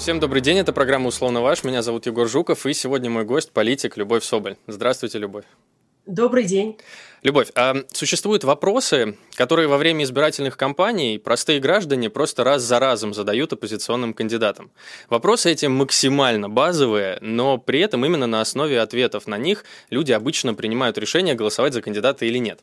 Всем добрый день, это программа «Условно ваш», меня зовут Егор Жуков, и сегодня мой гость – политик Любовь Соболь. Здравствуйте, Любовь. Добрый день. Любовь, а существуют вопросы, которые во время избирательных кампаний простые граждане просто раз за разом задают оппозиционным кандидатам. Вопросы эти максимально базовые, но при этом именно на основе ответов на них люди обычно принимают решение, голосовать за кандидата или нет.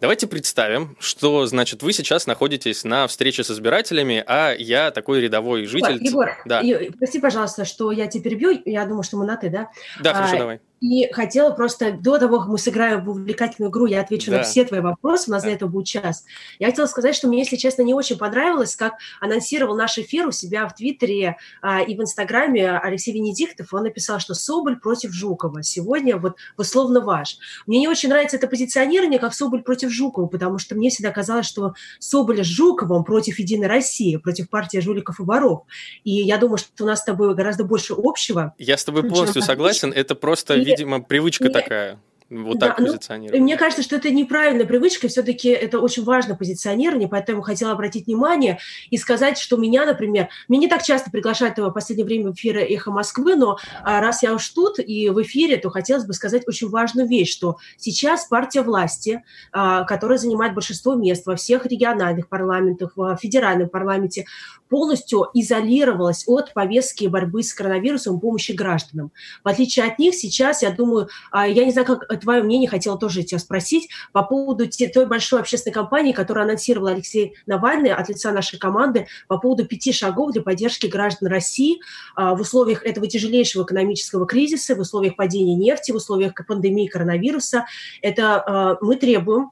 Давайте представим, что, значит, вы сейчас находитесь на встрече с избирателями, а я такой рядовой житель. Егор, да. Прости, пожалуйста, что я тебя перебью, я думаю, что мы на «ты», да? Да, хорошо, а, давай. И хотела просто до того, как мы сыграем в увлекательную игру, я отвечу да. на все твои вопросы, у нас да. для этого будет час. Я хотела сказать, что мне, если честно, не очень понравилось, как анонсировал наш эфир у себя в Твиттере а, и в Инстаграме Алексей Венедиктов. Он написал, что Соболь против Жукова. Сегодня вот условно ваш. Мне не очень нравится это позиционирование, как Соболь против Жукова, потому что мне всегда казалось, что Соболь с Жуковым против Единой России, против партии жуликов и воров. И я думаю, что у нас с тобой гораздо больше общего. Я с тобой полностью согласен. Это просто, видимо, привычка и, такая. Вот так да, позиционировать. Ну, мне кажется, что это неправильная привычка, все-таки это очень важно позиционирование, поэтому хотела обратить внимание и сказать, что меня, например, меня не так часто приглашают в последнее время в эфиры «Эхо Москвы», но а, раз я уж тут и в эфире, то хотелось бы сказать очень важную вещь, что сейчас партия власти, а, которая занимает большинство мест во всех региональных парламентах, в федеральном парламенте, полностью изолировалась от повестки борьбы с коронавирусом помощи гражданам. В отличие от них, сейчас, я думаю, а, я не знаю, как твое мнение, хотела тоже тебя спросить по поводу той большой общественной кампании, которую анонсировал Алексей Навальный от лица нашей команды по поводу пяти шагов для поддержки граждан России а, в условиях этого тяжелейшего экономического кризиса, в условиях падения нефти, в условиях пандемии коронавируса. Это а, мы требуем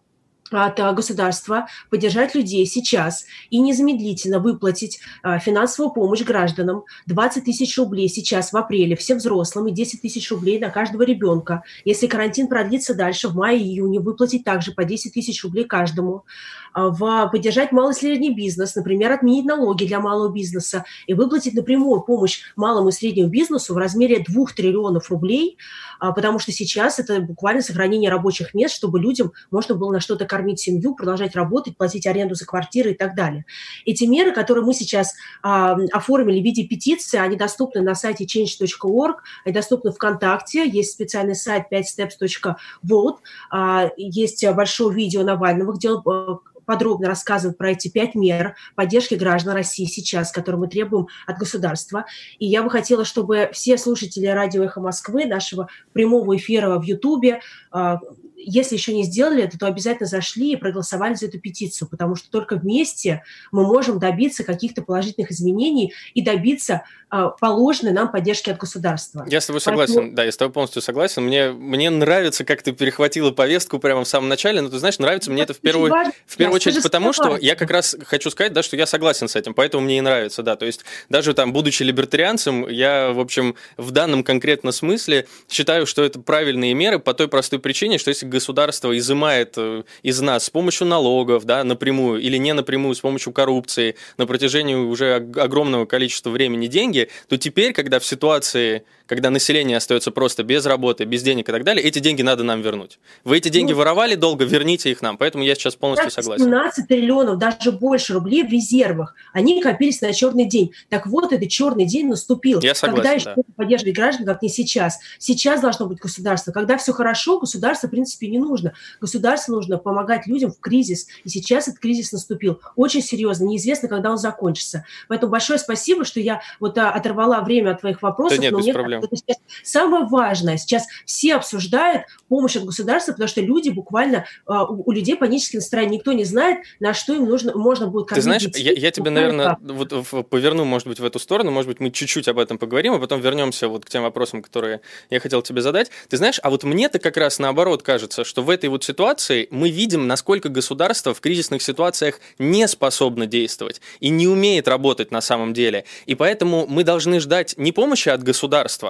от а, государства поддержать людей сейчас и незамедлительно выплатить а, финансовую помощь гражданам 20 тысяч рублей сейчас в апреле всем взрослым и 10 тысяч рублей на каждого ребенка. Если карантин продлится дальше, в мае-июне выплатить также по 10 тысяч рублей каждому. А, в поддержать малый и средний бизнес, например, отменить налоги для малого бизнеса и выплатить напрямую помощь малому и среднему бизнесу в размере 2 триллионов рублей, потому что сейчас это буквально сохранение рабочих мест, чтобы людям можно было на что-то кормить семью, продолжать работать, платить аренду за квартиры и так далее. Эти меры, которые мы сейчас а, оформили в виде петиции, они доступны на сайте change.org, они доступны ВКонтакте, есть специальный сайт 5steps.vote, а, есть большое видео Навального, где он а, подробно рассказывает про эти пять мер поддержки граждан России сейчас, которые мы требуем от государства. И я бы хотела, чтобы все слушатели радио «Эхо Москвы», нашего прямого эфира в Ютубе, а, если еще не сделали это, то обязательно зашли и проголосовали за эту петицию, потому что только вместе мы можем добиться каких-то положительных изменений и добиться э, положенной нам поддержки от государства. Я с тобой согласен, Поэтому... да, я с тобой полностью согласен. Мне, мне нравится, как ты перехватила повестку прямо в самом начале, но ты знаешь, нравится мне это в первую, в первую очередь потому, что я как раз хочу сказать, да, что я согласен с этим, поэтому мне и нравится, да, то есть даже там, будучи либертарианцем, я, в общем, в данном конкретно смысле считаю, что это правильные меры по той простой причине, что если государство изымает э, из нас с помощью налогов, да, напрямую или не напрямую, с помощью коррупции на протяжении уже огромного количества времени деньги, то теперь, когда в ситуации, когда население остается просто без работы, без денег и так далее, эти деньги надо нам вернуть. Вы эти деньги ну, воровали долго, верните их нам. Поэтому я сейчас полностью согласен. 17 триллионов, даже больше рублей в резервах. Они копились на черный день. Так вот, этот черный день наступил. Я согласен, Когда еще да. поддерживать граждан, как не сейчас. Сейчас должно быть государство. Когда все хорошо, государство, в принципе, не нужно. Государству нужно помогать людям в кризис. И сейчас этот кризис наступил. Очень серьезно. Неизвестно, когда он закончится. Поэтому большое спасибо, что я вот а, оторвала время от твоих вопросов. Да нет, но мне проблем. Это сейчас самое важное. Сейчас все обсуждают помощь от государства, потому что люди буквально, а, у, людей паническое настроение. Никто не знает, на что им нужно, можно будет Ты знаешь, я, я тебе, наверное, вот поверну, может быть, в эту сторону. Может быть, мы чуть-чуть об этом поговорим, а потом вернемся вот к тем вопросам, которые я хотел тебе задать. Ты знаешь, а вот мне-то как раз наоборот кажется, что в этой вот ситуации мы видим, насколько государство в кризисных ситуациях не способно действовать и не умеет работать на самом деле. И поэтому мы должны ждать не помощи от государства,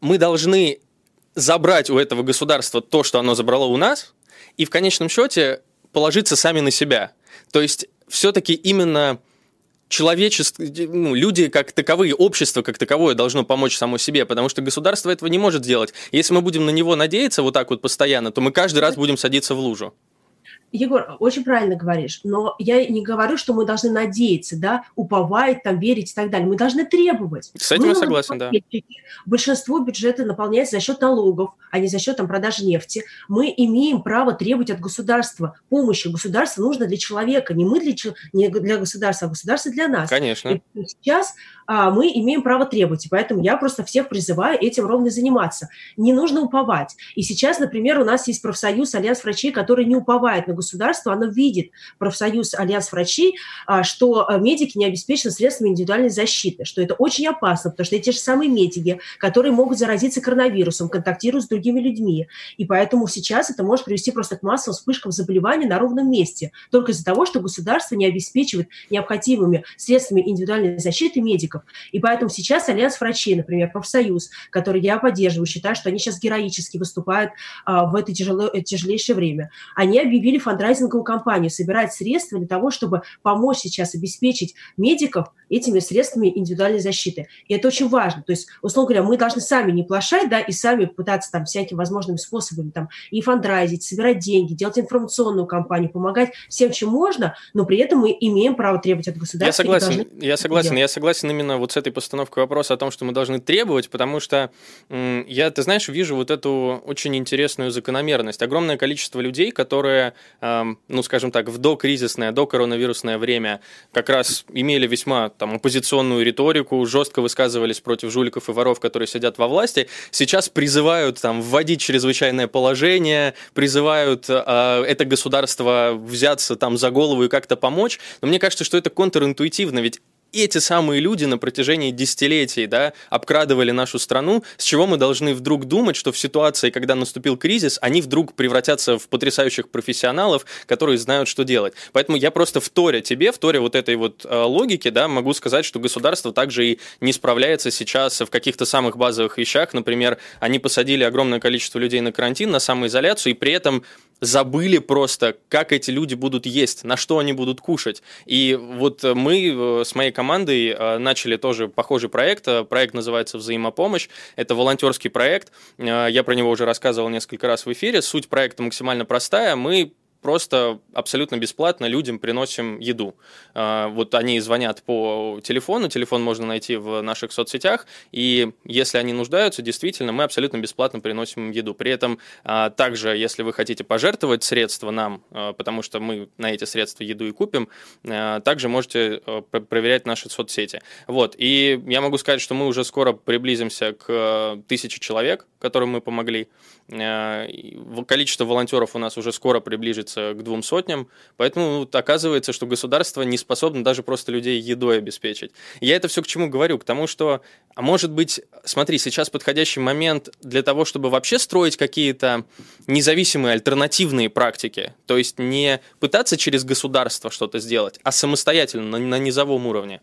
мы должны забрать у этого государства то, что оно забрало у нас, и в конечном счете положиться сами на себя. То есть все-таки именно человечество, ну, люди как таковые, общество как таковое должно помочь само себе, потому что государство этого не может сделать. Если мы будем на него надеяться вот так вот постоянно, то мы каждый раз будем садиться в лужу. Егор, очень правильно говоришь, но я не говорю, что мы должны надеяться, да, уповать, там, верить и так далее. Мы должны требовать. С этим мы я согласен, да. Большинство бюджета наполняется за счет налогов, а не за счет там, продажи нефти. Мы имеем право требовать от государства помощи. Государство нужно для человека, не мы для, не для государства, а государство для нас. Конечно. И сейчас мы имеем право требовать, и поэтому я просто всех призываю этим ровно заниматься. Не нужно уповать. И сейчас, например, у нас есть профсоюз Альянс врачей, который не уповает на государство, оно видит, профсоюз Альянс врачей, а, что а, медики не обеспечены средствами индивидуальной защиты, что это очень опасно, потому что эти же самые медики, которые могут заразиться коронавирусом, контактируют с другими людьми. И поэтому сейчас это может привести просто к массовым вспышкам заболеваний на ровном месте, только из-за того, что государство не обеспечивает необходимыми средствами индивидуальной защиты медиков. И поэтому сейчас Альянс врачей, например, профсоюз, который я поддерживаю, считаю, что они сейчас героически выступают а, в это тяжело, тяжелейшее время, они объявили фандрайзинговую кампанию, собирать средства для того, чтобы помочь сейчас обеспечить медиков этими средствами индивидуальной защиты. И это очень важно. То есть, условно говоря, мы должны сами не плошать, да, и сами пытаться там всякими возможными способами там и фандрайзить, собирать деньги, делать информационную кампанию, помогать всем, чем можно, но при этом мы имеем право требовать от государства. Я согласен, я согласен, я согласен именно вот с этой постановкой вопроса о том, что мы должны требовать, потому что я, ты знаешь, вижу вот эту очень интересную закономерность. Огромное количество людей, которые, ну, скажем так, в докризисное, докоронавирусное время как раз имели весьма там оппозиционную риторику, жестко высказывались против жуликов и воров, которые сидят во власти, сейчас призывают там вводить чрезвычайное положение, призывают э, это государство взяться там за голову и как-то помочь. Но мне кажется, что это контринтуитивно, ведь эти самые люди на протяжении десятилетий да, обкрадывали нашу страну, с чего мы должны вдруг думать, что в ситуации, когда наступил кризис, они вдруг превратятся в потрясающих профессионалов, которые знают, что делать. Поэтому я просто вторя тебе, вторя вот этой вот э, логике, да, могу сказать, что государство также и не справляется сейчас в каких-то самых базовых вещах. Например, они посадили огромное количество людей на карантин, на самоизоляцию, и при этом забыли просто, как эти люди будут есть, на что они будут кушать. И вот мы э, с моей командой э, начали тоже похожий проект. Проект называется «Взаимопомощь». Это волонтерский проект. Э, я про него уже рассказывал несколько раз в эфире. Суть проекта максимально простая. Мы просто абсолютно бесплатно людям приносим еду. А, вот они звонят по телефону, телефон можно найти в наших соцсетях, и если они нуждаются, действительно, мы абсолютно бесплатно приносим им еду. При этом а, также, если вы хотите пожертвовать средства нам, а, потому что мы на эти средства еду и купим, также можете проверять наши соцсети. Вот, и я могу сказать, что мы уже скоро приблизимся к тысяче человек, которым мы помогли. Количество волонтеров у нас уже скоро приближится приближается к двум сотням, поэтому вот, оказывается, что государство не способно даже просто людей едой обеспечить. Я это все к чему говорю? К тому, что, а может быть, смотри, сейчас подходящий момент для того, чтобы вообще строить какие-то независимые альтернативные практики, то есть не пытаться через государство что-то сделать, а самостоятельно на, на низовом уровне.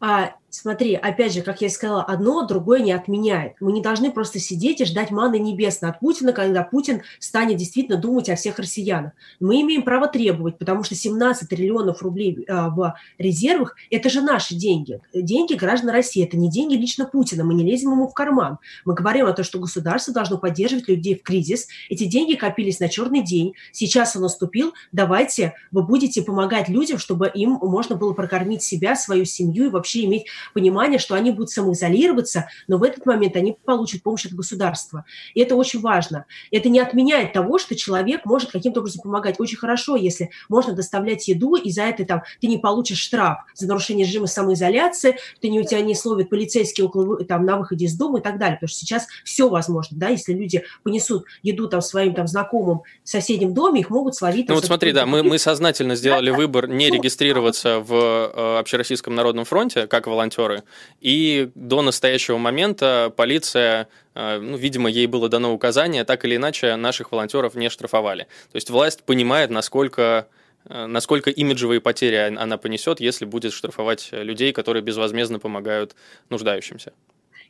А, смотри, опять же, как я сказала, одно другое не отменяет. Мы не должны просто сидеть и ждать маны небесной от Путина, когда Путин станет действительно думать о всех россиянах. Мы имеем право требовать, потому что 17 триллионов рублей а, в резервах – это же наши деньги. Деньги граждан России, это не деньги лично Путина, мы не лезем ему в карман. Мы говорим о том, что государство должно поддерживать людей в кризис. Эти деньги копились на черный день, сейчас он наступил, давайте вы будете помогать людям, чтобы им можно было прокормить себя, свою семью и вообще иметь понимание, что они будут самоизолироваться, но в этот момент они получат помощь от государства. И это очень важно. Это не отменяет того, что человек может каким-то образом помогать. Очень хорошо, если можно доставлять еду, и за это там, ты не получишь штраф за нарушение режима самоизоляции, ты не, у тебя не словит полицейские около, там, на выходе из дома и так далее. Потому что сейчас все возможно. Да? Если люди понесут еду там, своим там, знакомым в соседнем доме, их могут словить. Ну вот смотри, да, мы, мы сознательно сделали выбор не ну, регистрироваться в э, Общероссийском народном фронте, как волонтеры. И до настоящего момента полиция э, ну, видимо, ей было дано указание, так или иначе наших волонтеров не штрафовали. То есть власть понимает, насколько э, насколько имиджевые потери она понесет, если будет штрафовать людей, которые безвозмездно помогают нуждающимся.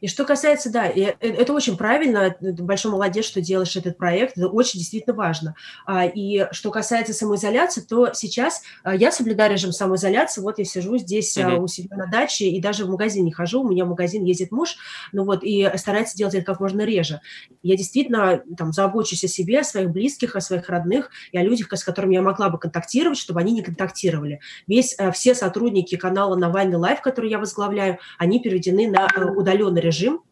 И что касается, да, э, это очень правильно, большой молодец, что делаешь этот проект, это очень действительно важно. А, и что касается самоизоляции, то сейчас а, я соблюдаю режим самоизоляции, вот я сижу здесь mm-hmm. у себя на даче и даже в магазин не хожу, у меня в магазин ездит муж, ну вот, и старается делать это как можно реже. Я действительно там забочусь о себе, о своих близких, о своих родных и о людях, с которыми я могла бы контактировать, чтобы они не контактировали. Весь, э, все сотрудники канала Навальный Лайв, который я возглавляю, они переведены на э, удаленный режим, а,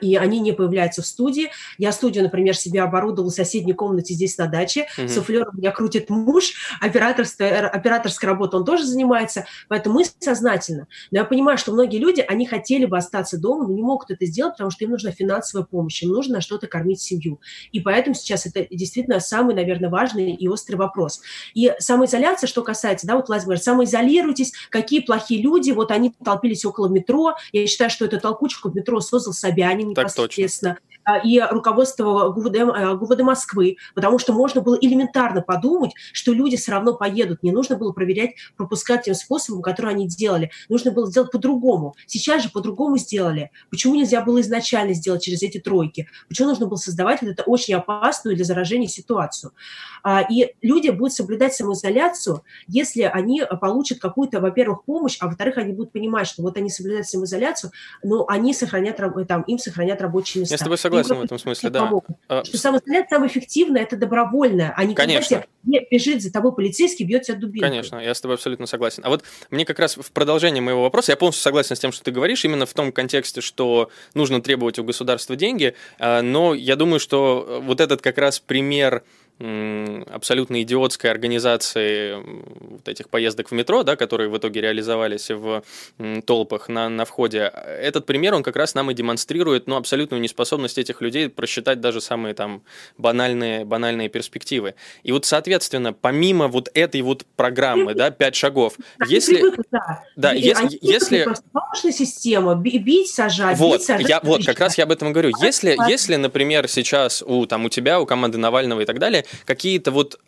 и они не появляются в студии. Я студию, например, себе оборудовала в соседней комнате здесь на даче. Mm-hmm. Суфлером меня крутит муж, операторская, операторской работой он тоже занимается, поэтому мы сознательно. Но я понимаю, что многие люди, они хотели бы остаться дома, но не могут это сделать, потому что им нужна финансовая помощь, им нужно что-то кормить семью. И поэтому сейчас это действительно самый, наверное, важный и острый вопрос. И самоизоляция, что касается, да, вот Влад говорит, самоизолируйтесь, какие плохие люди, вот они толпились около метро. Я считаю, что эту толкучку в метро создал Собянин, Собянин непосредственно. Так точно. А, и руководство ГУВД, а, ГУВД Москвы, потому что можно было элементарно подумать, что люди все равно поедут. Не нужно было проверять, пропускать тем способом, который они делали. Нужно было сделать по-другому. Сейчас же по-другому сделали. Почему нельзя было изначально сделать через эти тройки? Почему нужно было создавать вот эту очень опасную для заражения ситуацию? А, и люди будут соблюдать самоизоляцию, если они получат какую-то, во-первых, помощь, а во-вторых, они будут понимать, что вот они соблюдают самоизоляцию, но они сохранят, там, им сохранят рабочие места. Я с тобой согласен согласен в этом смысле, да. А, что самое эффективное – это добровольное, а не Конечно. когда бежит за тобой полицейский, бьет тебя дубинкой. Конечно, я с тобой абсолютно согласен. А вот мне как раз в продолжении моего вопроса, я полностью согласен с тем, что ты говоришь, именно в том контексте, что нужно требовать у государства деньги, а, но я думаю, что вот этот как раз пример абсолютно идиотской организации вот этих поездок в метро, да, которые в итоге реализовались в толпах на, на входе, этот пример, он как раз нам и демонстрирует ну, абсолютную неспособность этих людей просчитать даже самые там банальные, банальные перспективы. И вот, соответственно, помимо вот этой вот программы, да, пять шагов, они если... Привыкли, да. Да, и если... если... Просто система, бить, сажать, вот, бить, сажать. Я, вот, как раз я об этом говорю. Если, если, например, сейчас у, там, у тебя, у команды Навального и так далее, какие-то вот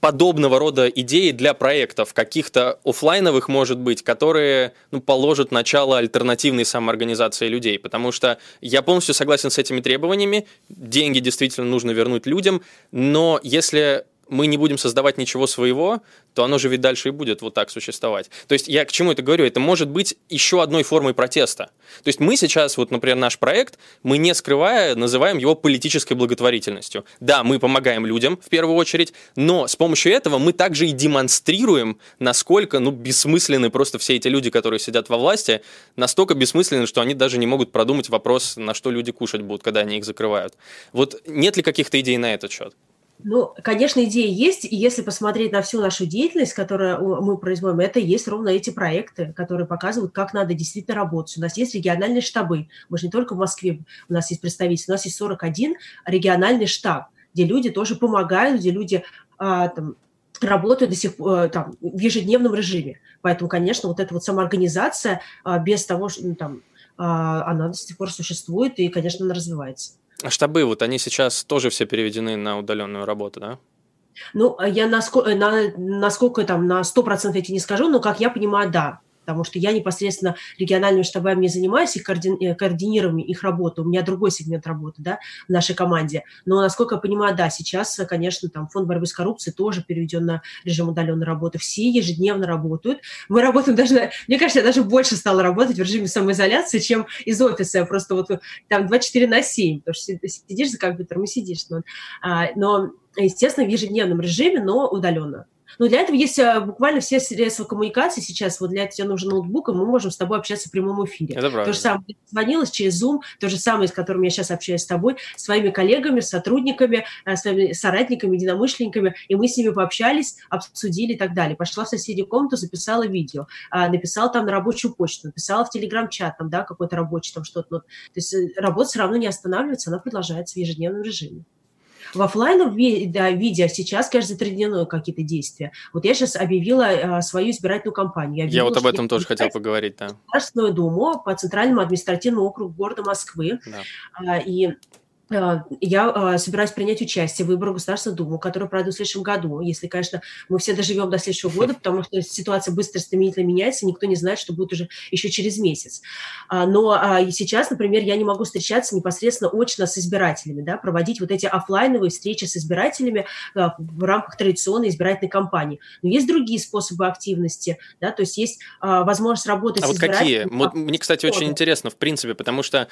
подобного рода идеи для проектов, каких-то офлайновых, может быть, которые ну, положат начало альтернативной самоорганизации людей. Потому что я полностью согласен с этими требованиями, деньги действительно нужно вернуть людям, но если мы не будем создавать ничего своего, то оно же ведь дальше и будет вот так существовать. То есть я к чему это говорю? Это может быть еще одной формой протеста. То есть мы сейчас, вот, например, наш проект, мы не скрывая, называем его политической благотворительностью. Да, мы помогаем людям в первую очередь, но с помощью этого мы также и демонстрируем, насколько ну, бессмысленны просто все эти люди, которые сидят во власти, настолько бессмысленны, что они даже не могут продумать вопрос, на что люди кушать будут, когда они их закрывают. Вот нет ли каких-то идей на этот счет? Ну, конечно, идеи есть, и если посмотреть на всю нашу деятельность, которую мы производим, это есть ровно эти проекты, которые показывают, как надо действительно работать. У нас есть региональные штабы, мы же не только в Москве, у нас есть представители, у нас есть 41 региональный штаб, где люди тоже помогают, где люди а, там, работают до сих пор там, в ежедневном режиме. Поэтому, конечно, вот эта вот самоорганизация а, без того, что ну, там, а, она до сих пор существует, и, конечно, она развивается. А штабы, вот они сейчас тоже все переведены на удаленную работу, да? Ну, я насколько, на, насколько там на 100% эти не скажу, но, как я понимаю, да потому что я непосредственно региональными штабами не занимаюсь, их коорди... Э, координированием их работы, у меня другой сегмент работы, да, в нашей команде. Но, насколько я понимаю, да, сейчас, конечно, там фонд борьбы с коррупцией тоже переведен на режим удаленной работы. Все ежедневно работают. Мы работаем даже, мне кажется, я даже больше стала работать в режиме самоизоляции, чем из офиса. Просто вот там 24 на 7, потому что сидишь за компьютером и сидишь. Но, а, но естественно, в ежедневном режиме, но удаленно. Но для этого есть а, буквально все средства коммуникации сейчас. Вот для этого тебе нужен ноутбук, и мы можем с тобой общаться в прямом эфире. Это правда. То же самое, звонилась через Zoom, то же самое, с которым я сейчас общаюсь с тобой, своими коллегами, сотрудниками, а, своими соратниками, единомышленниками, и мы с ними пообщались, обсудили и так далее. Пошла в соседнюю комнату, записала видео, а, написала там на рабочую почту, написала в телеграм-чат, там, да, какой-то рабочий там что-то. Ну, то есть э, работа все равно не останавливается, она продолжается в ежедневном режиме. В офлайновом да, виде сейчас, конечно, затруднены какие-то действия. Вот я сейчас объявила а, свою избирательную кампанию. Я, объявила, я вот об этом тоже хотел поговорить, да. Государственную Думу по Центральному административному округу города Москвы. Да. А, и я э, собираюсь принять участие в выборах Государственную Думу, которые пройдут в следующем году, если, конечно, мы все доживем до следующего года, потому что ситуация быстро стремительно меняется, никто не знает, что будет уже еще через месяц. А, но а, сейчас, например, я не могу встречаться непосредственно очно с избирателями, да, проводить вот эти офлайновые встречи с избирателями в рамках традиционной избирательной кампании. Но есть другие способы активности, да, то есть есть а, возможность работать а с вот какие? Мне, кстати, очень интересно, в принципе, потому что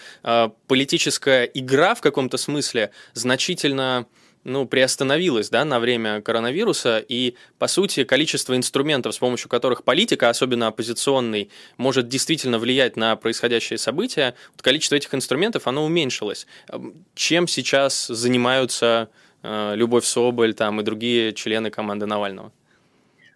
политическая игра в каком каком-то смысле значительно ну, приостановилась да, на время коронавируса, и, по сути, количество инструментов, с помощью которых политика, особенно оппозиционный, может действительно влиять на происходящие события, вот количество этих инструментов, оно уменьшилось. Чем сейчас занимаются э, Любовь Соболь там, и другие члены команды Навального?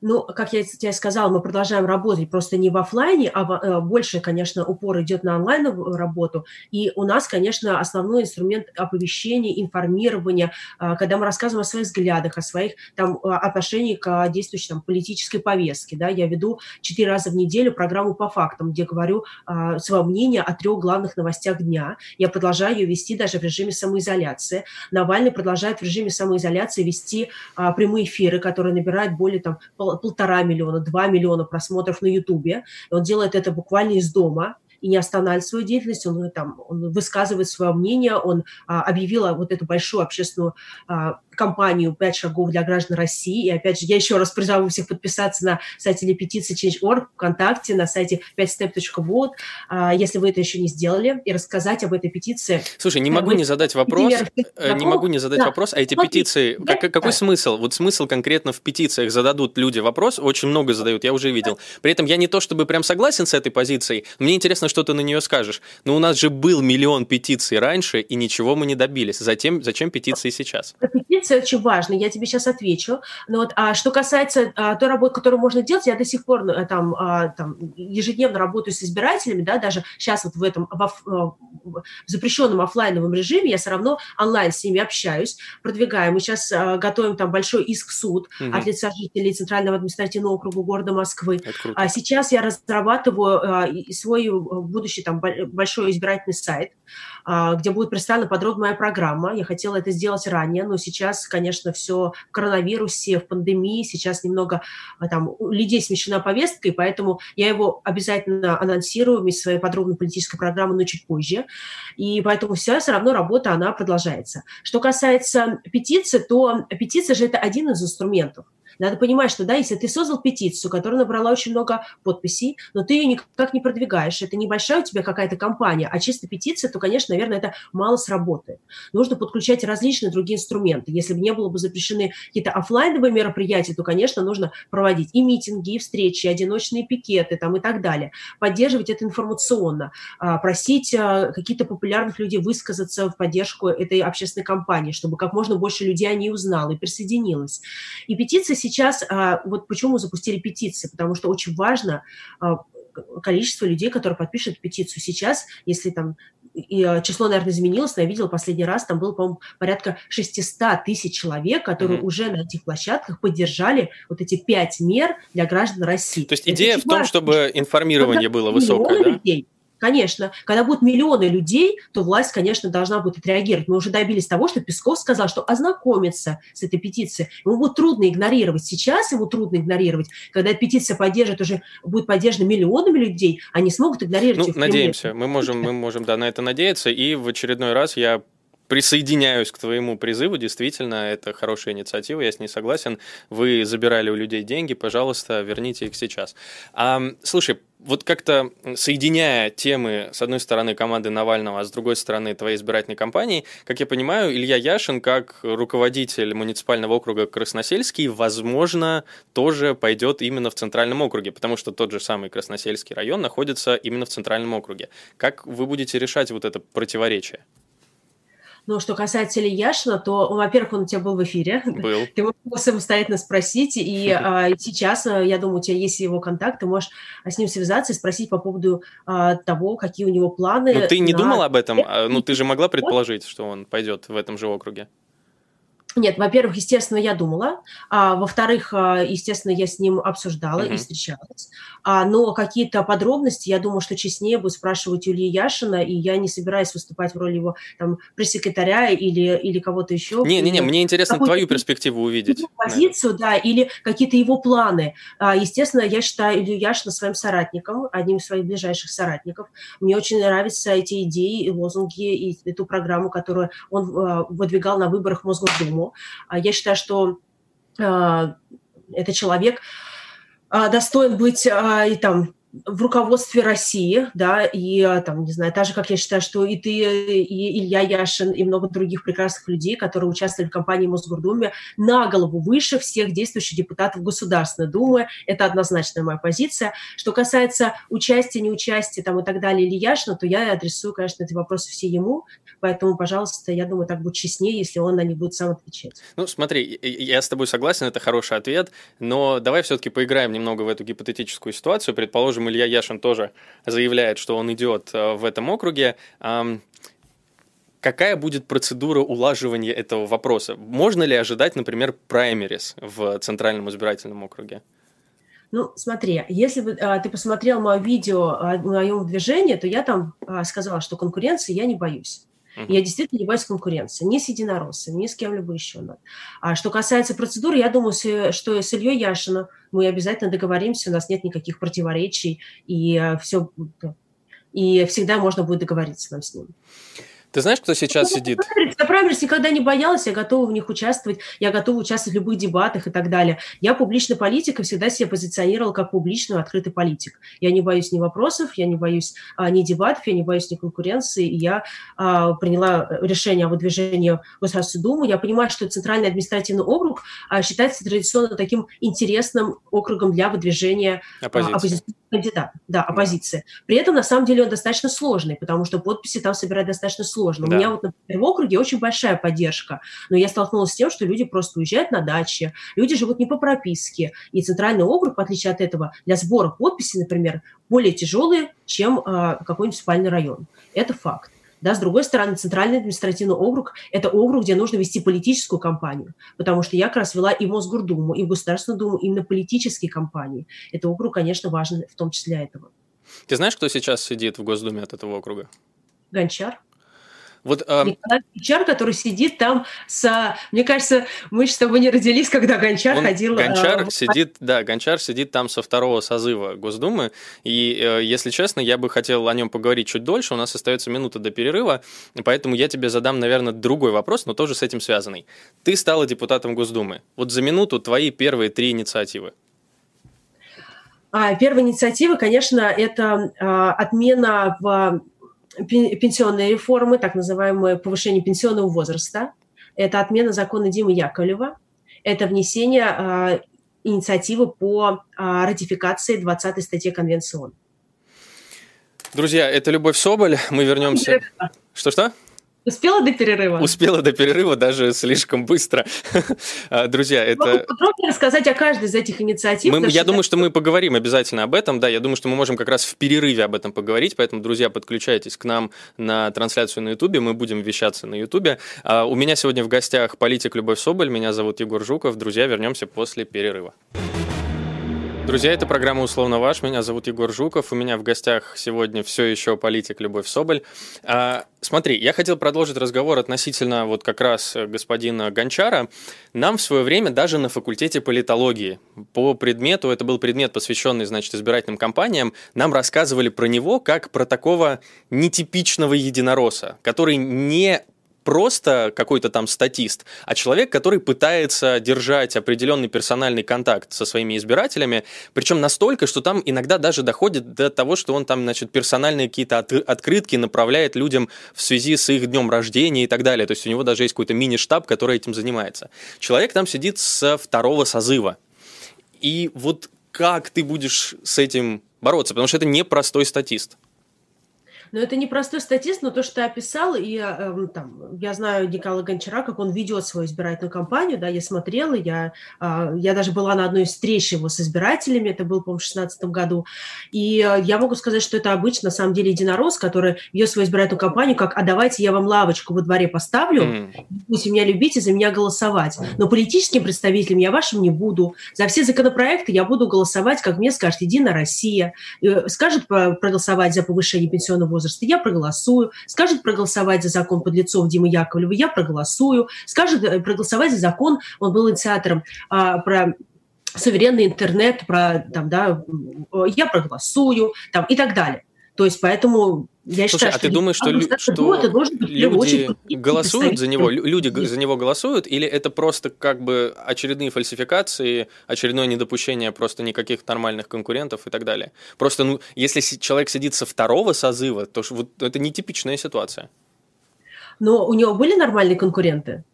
Ну, как я тебе сказала, мы продолжаем работать просто не в офлайне, а э, больше, конечно, упор идет на онлайн работу. И у нас, конечно, основной инструмент оповещения, информирования, э, когда мы рассказываем о своих взглядах, о своих там э, отношениях к действующей там, политической повестке. Да? Я веду четыре раза в неделю программу по фактам, где говорю свое мнение о трех главных новостях дня. Я продолжаю ее вести даже в режиме самоизоляции. Навальный продолжает в режиме самоизоляции вести прямые эфиры, которые набирают более там, полтора миллиона, два миллиона просмотров на Ютубе. Он делает это буквально из дома и не останавливает свою деятельность, он, там, он высказывает свое мнение, он а, объявил вот эту большую общественную а, кампанию «Пять шагов для граждан России». И опять же, я еще раз призову всех подписаться на сайте или петиции Change.org, ВКонтакте, на сайте 5step.vote, а, если вы это еще не сделали, и рассказать об этой петиции. Слушай, не могу не задать вопрос, э, не могу не задать да. вопрос, а эти Смотри, петиции, да, как, какой да. смысл? Вот смысл конкретно в петициях зададут люди вопрос, очень много задают, я уже видел. При этом я не то чтобы прям согласен с этой позицией, мне интересно, что ты на нее скажешь. Но у нас же был миллион петиций раньше, и ничего мы не добились. Затем, зачем петиции сейчас? Петиция очень важна, я тебе сейчас отвечу. Но вот, а, что касается а, той работы, которую можно делать, я до сих пор ну, там, а, там, ежедневно работаю с избирателями, да, даже сейчас вот в этом в, в, в запрещенном офлайновом режиме я все равно онлайн с ними общаюсь, продвигаем. Мы сейчас а, готовим там большой иск в суд угу. от лица жителей Центрального административного округа города Москвы. А сейчас я разрабатываю а, свой будущий там большой избирательный сайт, где будет представлена подробная программа. Я хотела это сделать ранее, но сейчас, конечно, все в коронавирусе, в пандемии, сейчас немного а, там у людей смещена повестка, и поэтому я его обязательно анонсирую вместе с своей подробной политической программой, но чуть позже. И поэтому вся все равно работа, она продолжается. Что касается петиции, то петиция же это один из инструментов. Надо понимать, что, да, если ты создал петицию, которая набрала очень много подписей, но ты ее никак не продвигаешь, это небольшая у тебя какая-то компания, а чисто петиция, то, конечно, наверное, это мало сработает. Нужно подключать различные другие инструменты. Если бы не было бы запрещены какие-то офлайновые мероприятия, то, конечно, нужно проводить и митинги, и встречи, и одиночные пикеты там, и так далее. Поддерживать это информационно, а, просить а, каких-то популярных людей высказаться в поддержку этой общественной кампании, чтобы как можно больше людей о ней узнало и присоединилось. И петиция сейчас, а, вот почему мы запустили петиции, потому что очень важно а, количество людей, которые подпишут петицию. Сейчас, если там и а, число, наверное, изменилось, но я видела последний раз, там было, по-моему, порядка 600 тысяч человек, которые mm-hmm. уже на этих площадках поддержали вот эти пять мер для граждан России. То есть идея в том, важно, чтобы информирование было высокое, да? Людей, Конечно, когда будут миллионы людей, то власть, конечно, должна будет отреагировать. Мы уже добились того, что Песков сказал, что ознакомиться с этой петицией ему будет трудно игнорировать. Сейчас ему трудно игнорировать. Когда петиция поддержит уже будет поддержана миллионами людей, они смогут игнорировать. Ну, надеемся, мы можем, мы можем, да, на это надеяться. И в очередной раз я присоединяюсь к твоему призыву. Действительно, это хорошая инициатива, я с ней согласен. Вы забирали у людей деньги, пожалуйста, верните их сейчас. А, слушай, вот как-то соединяя темы, с одной стороны, команды Навального, а с другой стороны, твоей избирательной кампании, как я понимаю, Илья Яшин, как руководитель муниципального округа Красносельский, возможно, тоже пойдет именно в Центральном округе, потому что тот же самый Красносельский район находится именно в Центральном округе. Как вы будете решать вот это противоречие? Но что касается Ильяшина, то, во-первых, он у тебя был в эфире. Был. Ты мог его самостоятельно спросить. И а, сейчас, а, я думаю, у тебя есть его контакт, ты можешь с ним связаться и спросить по поводу а, того, какие у него планы. Ну, ты не на... думал об этом? А, ну, ты же могла предположить, что он пойдет в этом же округе? Нет, во-первых, естественно, я думала, а, во-вторых, а, естественно, я с ним обсуждала mm-hmm. и встречалась, а, но какие-то подробности, я думаю, что честнее будет спрашивать Ильи Яшина, и я не собираюсь выступать в роли его там пресс-секретаря или, или кого-то еще. Не-не-не, мне интересно твою перспективу увидеть. Позицию, да, или какие-то его планы. А, естественно, я считаю Илью Яшина своим соратником, одним из своих ближайших соратников. Мне очень нравятся эти идеи и лозунги, и эту программу, которую он а, выдвигал на выборах в Мосгордуму по а Я считаю, что а, этот человек а, достоин быть и там в руководстве России, да, и там, не знаю, так же, как я считаю, что и ты, и Илья Яшин, и много других прекрасных людей, которые участвовали в кампании Мосгордуме, на голову выше всех действующих депутатов Государственной Думы. Это однозначная моя позиция. Что касается участия, неучастия там и так далее Ильи Яшина, то я адресую, конечно, эти вопросы все ему, Поэтому, пожалуйста, я думаю, так будет честнее, если он на них будет сам отвечать. Ну, смотри, я с тобой согласен, это хороший ответ, но давай все-таки поиграем немного в эту гипотетическую ситуацию. Предположим, Илья Яшин тоже заявляет, что он идет э, в этом округе. Какая будет процедура улаживания этого вопроса? Можно ли ожидать, например, праймерис в Центральном избирательном округе? Ну, смотри, если бы а, ты посмотрел мое видео о моем движении, то я там а, сказала, что конкуренции я не боюсь. Uh-huh. Я действительно не боюсь конкуренции, ни с единороссами, ни с кем-либо еще. А что касается процедуры, я думаю, что с Ильей Яшиным мы обязательно договоримся, у нас нет никаких противоречий, и э, все, и всегда можно будет договориться нам с ним. Ты знаешь, кто сейчас ну, сидит? Я праймерис никогда не боялась, я готова в них участвовать, я готова участвовать в любых дебатах и так далее. Я публичный политик и всегда себя позиционировала как публичный, открытый политик. Я не боюсь ни вопросов, я не боюсь а, ни дебатов, я не боюсь ни конкуренции. И я а, приняла решение о выдвижении в Государственную Думу. Я понимаю, что Центральный административный округ а, считается традиционно таким интересным округом для выдвижения а, оппозиционных кандидатов, да, оппозиции. При этом, на самом деле, он достаточно сложный, потому что подписи там собирать достаточно сложно. Да. У меня вот, например, в округе очень большая поддержка, но я столкнулась с тем, что люди просто уезжают на даче, люди живут не по прописке, и центральный округ, в отличие от этого, для сбора подписей, например, более тяжелый, чем э, какой-нибудь спальный район. Это факт. Да, с другой стороны, Центральный административный округ – это округ, где нужно вести политическую кампанию, потому что я как раз вела и Мосгордуму, и в Государственную Думу именно политические кампании. Это округ, конечно, важен в том числе этого. Ты знаешь, кто сейчас сидит в Госдуме от этого округа? Гончар. Вот, э... Гончар, который сидит там с... Мне кажется, мы с тобой не родились, когда Гончар Он, ходил... Гончар э, сидит, да, Гончар сидит там со второго созыва Госдумы, и, э, если честно, я бы хотел о нем поговорить чуть дольше, у нас остается минута до перерыва, поэтому я тебе задам, наверное, другой вопрос, но тоже с этим связанный. Ты стала депутатом Госдумы. Вот за минуту твои первые три инициативы. А, первая инициатива, конечно, это а, отмена в пенсионные реформы, так называемое повышение пенсионного возраста. Это отмена закона Димы Яковлева. Это внесение э, инициативы по э, ратификации 20 статьи Конвенции ООН. Друзья, это Любовь Соболь. Мы вернемся... Что-что? Успела до перерыва? Успела до перерыва, даже слишком быстро. А, друзья, это... Могу подробнее рассказать о каждой из этих инициатив. Мы, я думаю, что мы поговорим обязательно об этом, да, я думаю, что мы можем как раз в перерыве об этом поговорить, поэтому, друзья, подключайтесь к нам на трансляцию на Ютубе, мы будем вещаться на Ютубе. А, у меня сегодня в гостях политик Любовь Соболь, меня зовут Егор Жуков. Друзья, вернемся после перерыва. Друзья, это программа «Условно ваш». Меня зовут Егор Жуков. У меня в гостях сегодня все еще политик Любовь Соболь. А, смотри, я хотел продолжить разговор относительно вот как раз господина Гончара. Нам в свое время даже на факультете политологии по предмету, это был предмет, посвященный, значит, избирательным кампаниям, нам рассказывали про него как про такого нетипичного единороса, который не просто какой-то там статист, а человек, который пытается держать определенный персональный контакт со своими избирателями, причем настолько, что там иногда даже доходит до того, что он там, значит, персональные какие-то от, открытки направляет людям в связи с их днем рождения и так далее. То есть у него даже есть какой-то мини-штаб, который этим занимается. Человек там сидит со второго созыва. И вот как ты будешь с этим бороться? Потому что это непростой статист. Но это не простой статист, но то, что ты описал, и э, там, я знаю Николая Гончара, как он ведет свою избирательную кампанию, да, я смотрела, я, э, я даже была на одной встрече его с избирателями, это был, по-моему, в 2016 году, и э, я могу сказать, что это обычно, на самом деле, единорос, который ведет свою избирательную кампанию, как, а давайте я вам лавочку во дворе поставлю, mm. пусть меня любите, за меня голосовать, но политическим представителем я вашим не буду, за все законопроекты я буду голосовать, как мне скажет Единая Россия, э, скажет проголосовать за повышение пенсионного возраста, возраста, я проголосую. Скажет проголосовать за закон подлецов Димы Яковлева, я проголосую. Скажет э, проголосовать за закон, он был инициатором а, про суверенный интернет, про там, да, я проголосую, там, и так далее. То есть поэтому я Слушай, считаю, а ты думаешь, что, лю- что люди голосуют за него, люди Нет. за него голосуют, или это просто как бы очередные фальсификации, очередное недопущение просто никаких нормальных конкурентов и так далее? Просто, ну, если человек сидит со второго созыва, то вот это нетипичная ситуация. Но у него были нормальные конкуренты?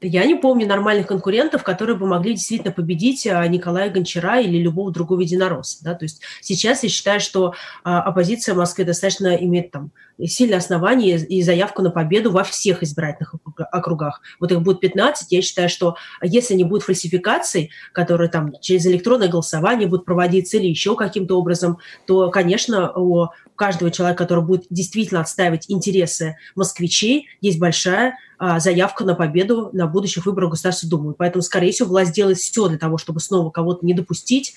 Я не помню нормальных конкурентов, которые бы могли действительно победить а, Николая Гончара или любого другого единоросса. Да? То есть сейчас я считаю, что а, оппозиция в Москве достаточно имеет там сильное основание и заявку на победу во всех избирательных округах. Вот их будет 15. Я считаю, что если не будет фальсификаций, которые там через электронное голосование будут проводиться или еще каким-то образом, то, конечно, у каждого человека, который будет действительно отстаивать интересы москвичей, есть большая а, заявка на победу на будущих выборах в Государственную Думу. Поэтому, скорее всего, власть делает все для того, чтобы снова кого-то не допустить,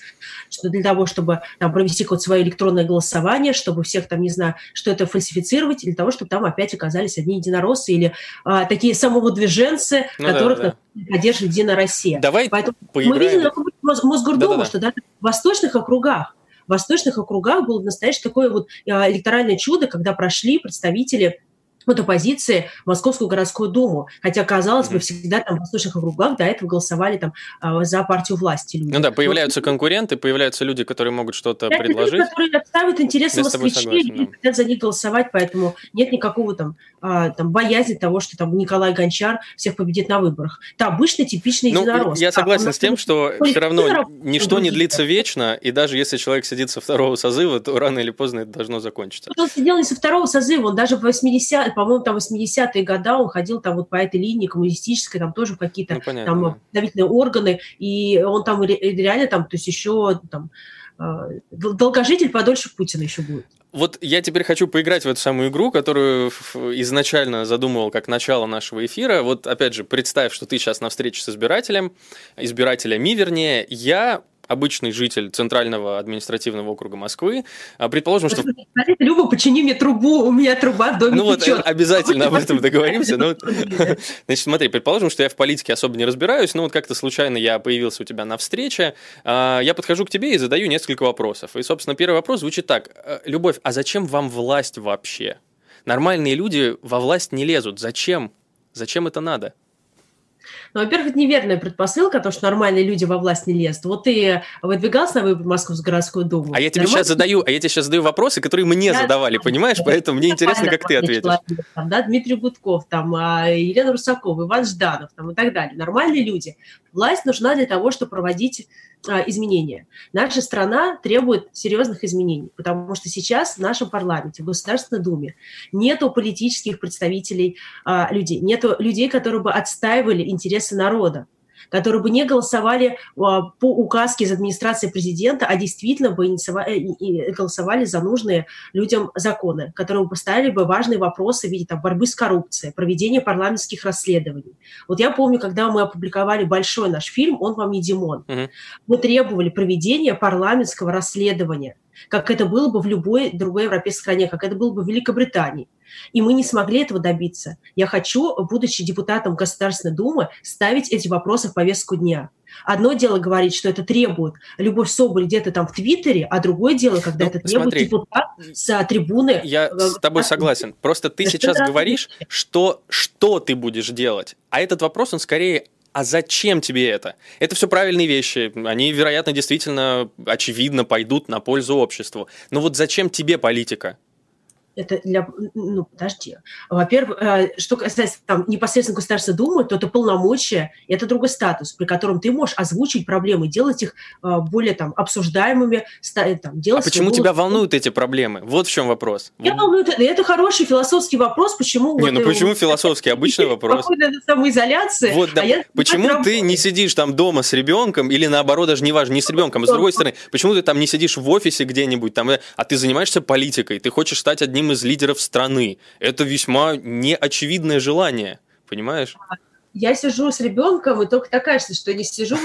для того, чтобы там, провести какое-то свое электронное голосование, чтобы всех там, не знаю, что это фальсифицировать, для того, чтобы там опять оказались одни единороссы или а, такие самовыдвиженцы, ну, которых да, да. поддерживает Единая Россия. Давай Поэтому поиграем. мы видим Мосгордуму, да, да, да. что даже в восточных округах в восточных округах было настоящее такое вот а, электоральное чудо, когда прошли представители от оппозиции Московскую городскую думу. Хотя, казалось бы, всегда там в восточных округах до этого голосовали там а, за партию власти. Люди. Ну да, появляются Но, конкуренты, появляются люди, которые могут что-то предложить. Люди, которые отставят интересы москвичей и хотят за них голосовать, поэтому нет никакого там, а, там боязни того, что там Николай Гончар всех победит на выборах. Это обычный, типичный ну, единорос. Я согласен а, с тем, что все равно ничто не длится вечно, и даже если человек сидит со второго созыва, то рано или поздно это должно закончиться. Он сидел не со второго созыва, он даже в 80 по-моему, там 80-е годы он ходил там вот по этой линии коммунистической, там тоже какие-то ну, там давительные органы, и он там реально там, то есть еще там а, долгожитель подольше Путина еще будет. Вот я теперь хочу поиграть в эту самую игру, которую изначально задумывал как начало нашего эфира. Вот опять же, представь, что ты сейчас на встрече с избирателем, избирателями вернее, я обычный житель Центрального административного округа Москвы, а, предположим, что... Люба, почини мне трубу, у меня труба в доме Ну вот, обязательно об этом договоримся. Ну, значит, смотри, предположим, что я в политике особо не разбираюсь, но вот как-то случайно я появился у тебя на встрече, а, я подхожу к тебе и задаю несколько вопросов. И, собственно, первый вопрос звучит так. «Э, Любовь, а зачем вам власть вообще? Нормальные люди во власть не лезут. Зачем? Зачем это надо? Ну, во-первых, это неверная предпосылка, то, что нормальные люди во власть не лезут. Вот ты выдвигался на выбор Московскую городскую думу. А я тебе сейчас задаю, а я тебе сейчас задаю вопросы, которые мне да, задавали, да, понимаешь? Да, Поэтому мне интересно, как ты ответишь. Человек, там, да, Дмитрий Гудков, там, а, Елена Русакова, Иван Жданов там, и так далее. Нормальные люди. Власть нужна для того, чтобы проводить а, изменения. Наша страна требует серьезных изменений, потому что сейчас в нашем парламенте, в Государственной Думе нету политических представителей а, людей, нету людей, которые бы отстаивали интересы народа которые бы не голосовали а, по указке из администрации президента, а действительно бы э, голосовали за нужные людям законы, которые бы поставили бы важные вопросы в виде там, борьбы с коррупцией, проведения парламентских расследований. Вот я помню, когда мы опубликовали большой наш фильм «Он вам не Димон», угу. мы требовали проведения парламентского расследования как это было бы в любой другой европейской стране, как это было бы в Великобритании. И мы не смогли этого добиться. Я хочу, будучи депутатом Государственной Думы, ставить эти вопросы в повестку дня. Одно дело говорить, что это требует Любовь Соболь где-то там в Твиттере, а другое дело, когда ну, это требует смотри, депутат с трибуны. Я э, с тобой согласен. Просто ты сейчас говоришь, что, что ты будешь делать. А этот вопрос, он скорее а зачем тебе это? Это все правильные вещи. Они, вероятно, действительно, очевидно, пойдут на пользу обществу. Но вот зачем тебе политика? Это для... Ну, подожди. Во-первых, э, что касается там, непосредственно Государства Думы, то это полномочия, это другой статус, при котором ты можешь озвучить проблемы, делать их э, более там, обсуждаемыми. Там, делать а почему голос... тебя волнуют эти проблемы? Вот в чем вопрос. Я волнует... Это хороший философский вопрос, почему... Не, вот, ну почему философский? Обычный вопрос. Самоизоляции. Вот, да. а почему ты не сидишь там дома с ребенком, или наоборот, даже не важно, не с ребенком, а с другой стороны, почему ты там не сидишь в офисе где-нибудь, там, а ты занимаешься политикой, ты хочешь стать одним одним из лидеров страны. Это весьма неочевидное желание, понимаешь? Я сижу с ребенком, и только так кажется, что я не сижу,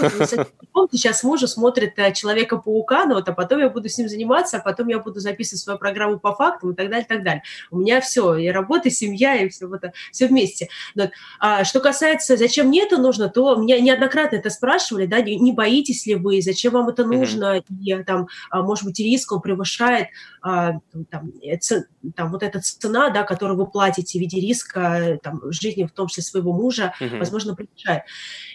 вот, сейчас мужу смотрит э, Человека-паука, ну вот, а потом я буду с ним заниматься, а потом я буду записывать свою программу по фактам и так далее, и так далее. У меня все, и работа, и семья, и все, вот, все вместе. Но, а, что касается, зачем мне это нужно, то меня неоднократно это спрашивали, да, не, не боитесь ли вы, зачем вам это нужно, mm-hmm. и там, а, может быть, риск, он превышает а, там, ц, там, вот эта цена, да, которую вы платите в виде риска там, жизни, в том числе своего мужа, mm-hmm возможно, превышает.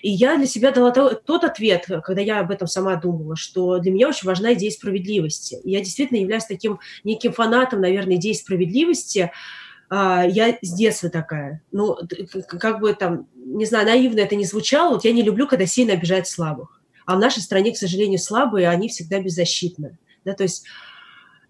И я для себя дала тот ответ, когда я об этом сама думала, что для меня очень важна идея справедливости. Я действительно являюсь таким неким фанатом, наверное, идеи справедливости, а, я с детства такая. Ну, как бы там, не знаю, наивно это не звучало, вот я не люблю, когда сильно обижают слабых. А в нашей стране, к сожалению, слабые, они всегда беззащитны. Да, то есть,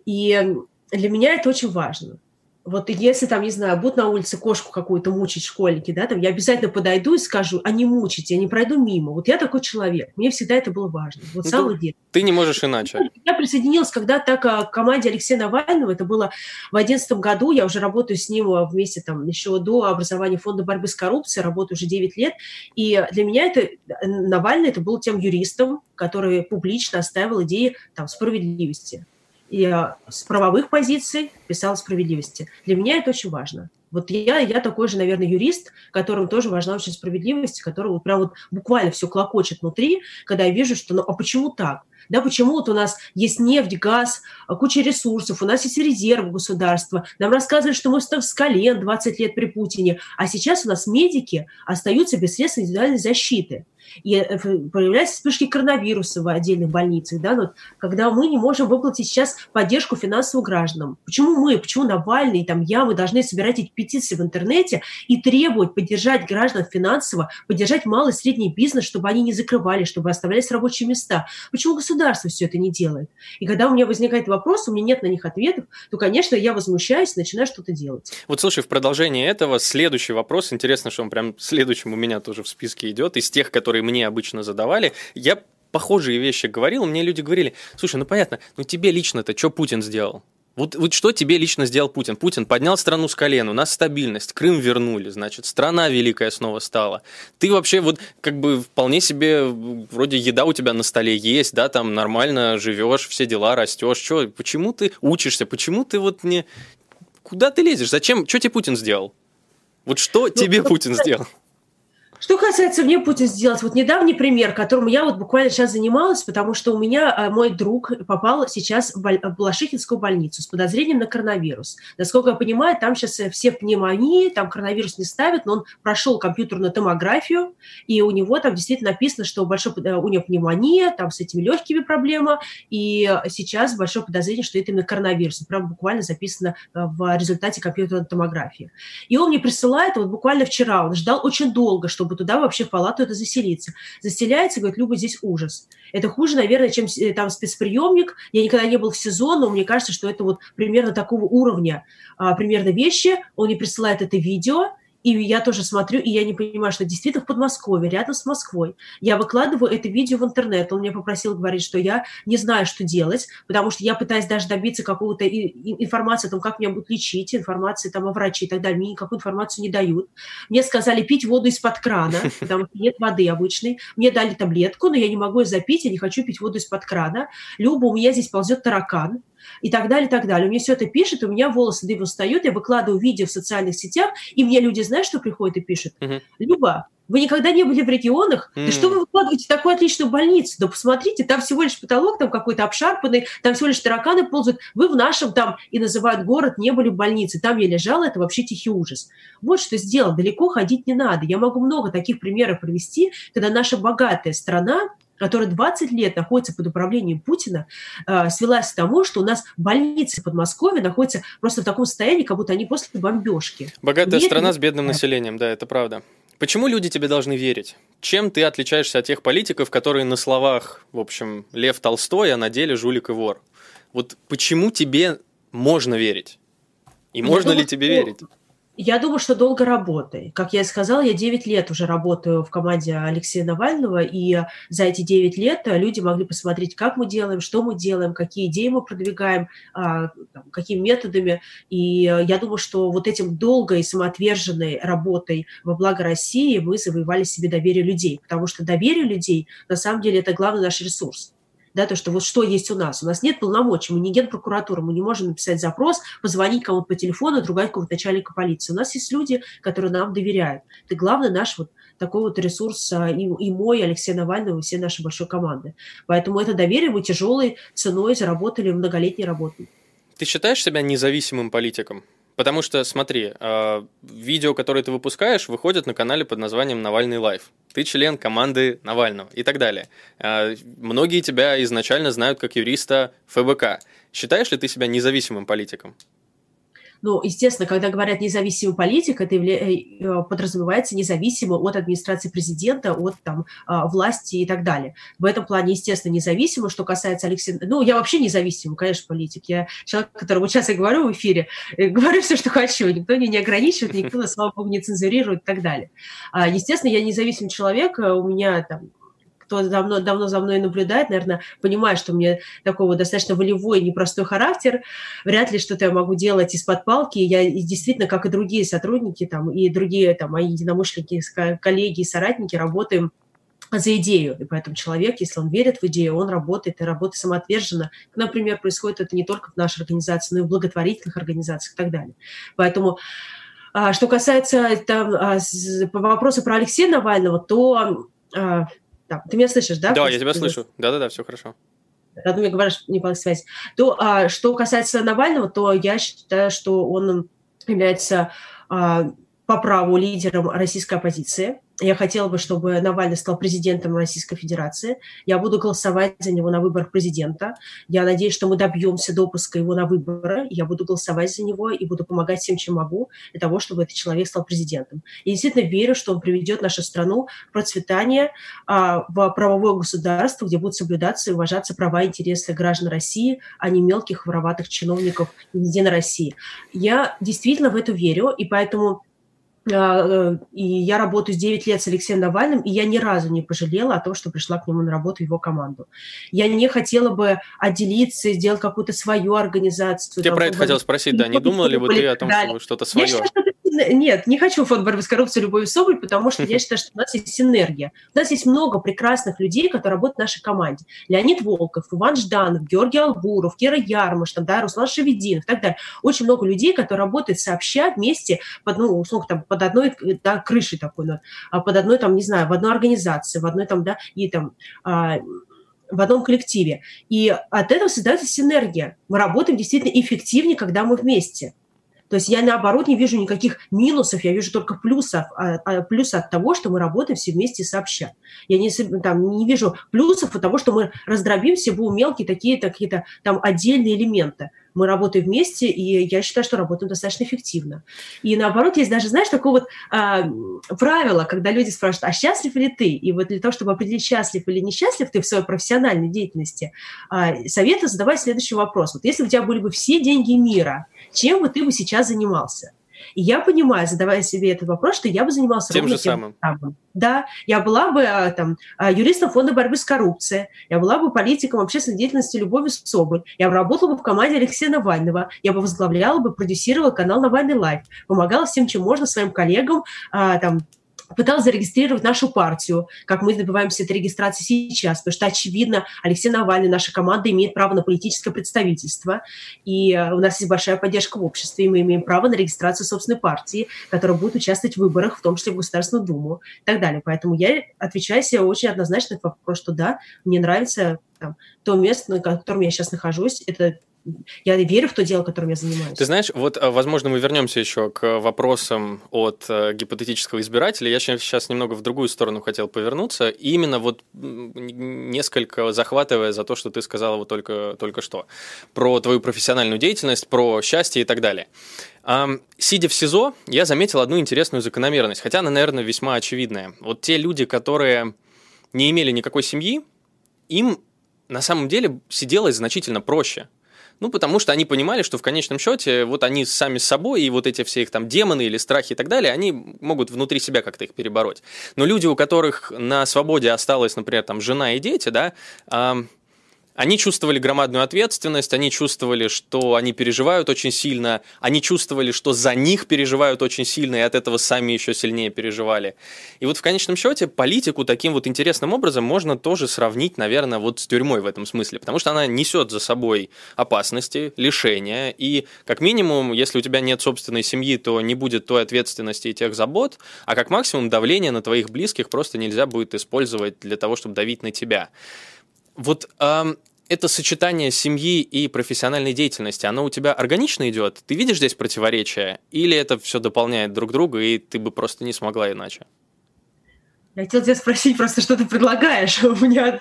и для меня это очень важно вот если там, не знаю, будут на улице кошку какую-то мучить школьники, да, там я обязательно подойду и скажу, а не мучите, я не пройду мимо. Вот я такой человек, мне всегда это было важно. Вот ну, самый детства. Ты не можешь иначе. Я присоединилась когда-то к команде Алексея Навального, это было в одиннадцатом году, я уже работаю с ним вместе там еще до образования фонда борьбы с коррупцией, работаю уже 9 лет, и для меня это, Навальный это был тем юристом, который публично оставил идеи там справедливости и а, с правовых позиций писал справедливости. Для меня это очень важно. Вот я, я такой же, наверное, юрист, которым тоже важна очень справедливость, которого прям вот буквально все клокочет внутри, когда я вижу, что ну а почему так? Да, почему вот у нас есть нефть, газ, а, куча ресурсов, у нас есть резервы государства. Нам рассказывают, что мы с колен 20 лет при Путине, а сейчас у нас медики остаются без средств индивидуальной защиты и э, появляются вспышки коронавируса в отдельных больницах, да, вот, когда мы не можем выплатить сейчас поддержку финансовым гражданам. Почему мы, почему Навальный, там, я, мы должны собирать эти петиции в интернете и требовать поддержать граждан финансово, поддержать малый и средний бизнес, чтобы они не закрывали, чтобы оставлялись рабочие места? Почему государство все это не делает? И когда у меня возникает вопрос, у меня нет на них ответов, то, конечно, я возмущаюсь, начинаю что-то делать. Вот слушай, в продолжении этого следующий вопрос, интересно, что он прям следующим у меня тоже в списке идет, из тех, которые которые мне обычно задавали, я похожие вещи говорил, мне люди говорили, слушай, ну понятно, ну тебе лично-то что Путин сделал? Вот, вот что тебе лично сделал Путин? Путин поднял страну с колен, у нас стабильность, Крым вернули, значит, страна великая снова стала. Ты вообще вот как бы вполне себе, вроде еда у тебя на столе есть, да, там нормально живешь, все дела растешь. Что, почему ты учишься? Почему ты вот не... Куда ты лезешь? Зачем? Что тебе Путин сделал? Вот что ну, тебе Путин сделал? Что касается мне Путин сделать, вот недавний пример, которым я вот буквально сейчас занималась, потому что у меня э, мой друг попал сейчас в Балашихинскую больницу с подозрением на коронавирус. Насколько я понимаю, там сейчас э, все пневмонии, там коронавирус не ставят, но он прошел компьютерную томографию, и у него там действительно написано, что большой, э, у него пневмония, там с этими легкими проблема, и сейчас большое подозрение, что это именно коронавирус. Прям буквально записано в результате компьютерной томографии. И он мне присылает, вот буквально вчера, он ждал очень долго, чтобы чтобы туда вообще в палату это заселиться. Заселяется, говорит, Люба, здесь ужас. Это хуже, наверное, чем э, там спецприемник. Я никогда не был в сезон, но мне кажется, что это вот примерно такого уровня а, примерно вещи. Он мне присылает это видео, и я тоже смотрю, и я не понимаю, что действительно в Подмосковье, рядом с Москвой. Я выкладываю это видео в интернет. Он меня попросил говорить, что я не знаю, что делать, потому что я пытаюсь даже добиться какого-то информации о том, как меня будут лечить, информации там о враче и так далее. Мне никакую информацию не дают. Мне сказали пить воду из-под крана, потому что нет воды обычной. Мне дали таблетку, но я не могу ее запить, я не хочу пить воду из-под крана. Люба, у меня здесь ползет таракан и так далее, и так далее. У меня все это пишет, у меня волосы дыбом встают, я выкладываю видео в социальных сетях, и мне люди, знаешь, что приходят и пишут? Люба, вы никогда не были в регионах? Mm. Да что вы выкладываете такую отличную больницу? Да посмотрите, там всего лишь потолок, там какой-то обшарпанный, там всего лишь тараканы ползают. Вы в нашем там, и называют город, не были в больнице. Там я лежала, это вообще тихий ужас. Вот что сделал. Далеко ходить не надо. Я могу много таких примеров привести, когда наша богатая страна которая 20 лет находится под управлением Путина, э, свелась к тому, что у нас больницы в Подмосковье находятся просто в таком состоянии, как будто они после бомбежки. Богатая Верь... страна с бедным населением, да, это правда. Почему люди тебе должны верить? Чем ты отличаешься от тех политиков, которые на словах, в общем, Лев Толстой, а на деле жулик и вор? Вот почему тебе можно верить? И можно думаю, ли тебе верить? Я думаю, что долго работай. Как я и сказала, я 9 лет уже работаю в команде Алексея Навального, и за эти 9 лет люди могли посмотреть, как мы делаем, что мы делаем, какие идеи мы продвигаем, а, какими методами. И я думаю, что вот этим долгой самоотверженной работой во благо России мы завоевали себе доверие людей, потому что доверие людей, на самом деле, это главный наш ресурс да, то, что вот что есть у нас. У нас нет полномочий, мы не генпрокуратура, мы не можем написать запрос, позвонить кому-то по телефону, другать какого-то начальника полиции. У нас есть люди, которые нам доверяют. Это главный наш вот такой вот ресурс а, и, и мой, Алексей Навальный, и все наши большой команды. Поэтому это доверие мы тяжелой ценой заработали многолетней работой. Ты считаешь себя независимым политиком? Потому что, смотри, э, видео, которые ты выпускаешь, выходят на канале под названием «Навальный лайф». Ты член команды Навального и так далее. Э, многие тебя изначально знают как юриста ФБК. Считаешь ли ты себя независимым политиком? Ну, естественно, когда говорят независимый политик, это э, подразумевается независимо от администрации президента, от там, а, власти и так далее. В этом плане, естественно, независимо. Что касается Алексея... Ну, я вообще независимый, конечно, политик. Я человек, которому сейчас я говорю в эфире, э, говорю все, что хочу. Никто меня не ограничивает, никто, слава богу, не цензурирует и так далее. А, естественно, я независимый человек. У меня там кто давно, давно за мной наблюдает, наверное, понимает, что у меня такой вот достаточно волевой, непростой характер. Вряд ли что-то я могу делать из-под палки. Я действительно, как и другие сотрудники, там, и другие там, мои единомышленники, коллеги и соратники, работаем за идею. И поэтому человек, если он верит в идею, он работает и работает самоотверженно. Например, происходит это не только в нашей организации, но и в благотворительных организациях и так далее. Поэтому а, что касается там, а, вопроса про Алексея Навального, то а, так, ты меня слышишь, да? Да, я тебя слышу. Да-да-да, все хорошо. Ты мне говоришь, не по связи. То, а, что касается Навального, то я считаю, что он является а, по праву лидером российской оппозиции. Я хотела бы, чтобы Навальный стал президентом Российской Федерации. Я буду голосовать за него на выборах президента. Я надеюсь, что мы добьемся допуска его на выборы. Я буду голосовать за него и буду помогать всем, чем могу, для того, чтобы этот человек стал президентом. Я действительно верю, что он приведет нашу страну в процветание, а, в правовое государство, где будут соблюдаться и уважаться права и интересы граждан России, а не мелких вороватых чиновников везде России. Я действительно в это верю, и поэтому и я работаю с 9 лет с Алексеем Навальным, и я ни разу не пожалела о том, что пришла к нему на работу в его команду. Я не хотела бы отделиться, сделать какую-то свою организацию. Я там, про это хотел спросить, да, не думала ли бы ты о том, что что-то свое? Я считаю, что нет, не хочу фонд борьбы с коррупцией Любовью Соболь, потому что я считаю, что у нас есть синергия. У нас есть много прекрасных людей, которые работают в нашей команде. Леонид Волков, Иван Жданов, Георгий Албуров, Кира Ярмаш, там, да, Руслан Шевединов и так далее. Очень много людей, которые работают сообща вместе под, ну, условно, там, под одной да, крышей такой, ну, под одной, там, не знаю, в одной организации, в одной там, да, и там, а, в одном коллективе. И от этого создается синергия. Мы работаем действительно эффективнее, когда мы вместе. То есть я, наоборот, не вижу никаких минусов, я вижу только плюсов, а, а, плюсы от того, что мы работаем все вместе сообща. Я не, там, не вижу плюсов от того, что мы раздробимся в мелкие такие-то какие-то там отдельные элементы мы работаем вместе, и я считаю, что работаем достаточно эффективно. И наоборот, есть даже, знаешь, такое вот а, правило, когда люди спрашивают, а счастлив ли ты? И вот для того, чтобы определить, счастлив или несчастлив ты в своей профессиональной деятельности, а, советую задавать следующий вопрос. Вот если у тебя были бы все деньги мира, чем бы ты бы сейчас занимался? И я понимаю, задавая себе этот вопрос, что я бы занимался тем же самым. самым. Да, я была бы а, там а, юристом фонда борьбы с коррупцией, я была бы политиком общественной деятельности Любови Соболь, я бы работала бы в команде Алексея Навального, я бы возглавляла бы, продюсировала канал Навальный Live, помогала всем, чем можно своим коллегам, а, там, пыталась зарегистрировать нашу партию, как мы добиваемся этой регистрации сейчас, потому что, очевидно, Алексей Навальный, наша команда имеет право на политическое представительство, и э, у нас есть большая поддержка в обществе, и мы имеем право на регистрацию собственной партии, которая будет участвовать в выборах, в том числе в Государственную Думу. И так далее. Поэтому я отвечаю себе очень однозначно на вопрос, что да, мне нравится там, то место, на котором я сейчас нахожусь, это я верю в то дело, которым я занимаюсь. Ты знаешь, вот, а, возможно, мы вернемся еще к вопросам от э, гипотетического избирателя. Я сейчас немного в другую сторону хотел повернуться. Именно вот несколько захватывая за то, что ты сказала вот только, только что. Про твою профессиональную деятельность, про счастье и так далее. Сидя в СИЗО, я заметил одну интересную закономерность, хотя она, наверное, весьма очевидная. Вот те люди, которые не имели никакой семьи, им на самом деле сиделось значительно проще. Ну, потому что они понимали, что в конечном счете вот они сами с собой, и вот эти все их там демоны или страхи и так далее, они могут внутри себя как-то их перебороть. Но люди, у которых на свободе осталась, например, там жена и дети, да, они чувствовали громадную ответственность, они чувствовали, что они переживают очень сильно, они чувствовали, что за них переживают очень сильно, и от этого сами еще сильнее переживали. И вот в конечном счете политику таким вот интересным образом можно тоже сравнить, наверное, вот с тюрьмой в этом смысле, потому что она несет за собой опасности, лишения, и как минимум, если у тебя нет собственной семьи, то не будет той ответственности и тех забот, а как максимум давление на твоих близких просто нельзя будет использовать для того, чтобы давить на тебя. Вот э, это сочетание семьи и профессиональной деятельности, оно у тебя органично идет? Ты видишь здесь противоречия? Или это все дополняет друг друга, и ты бы просто не смогла иначе? Я хотела тебя спросить просто, что ты предлагаешь. У меня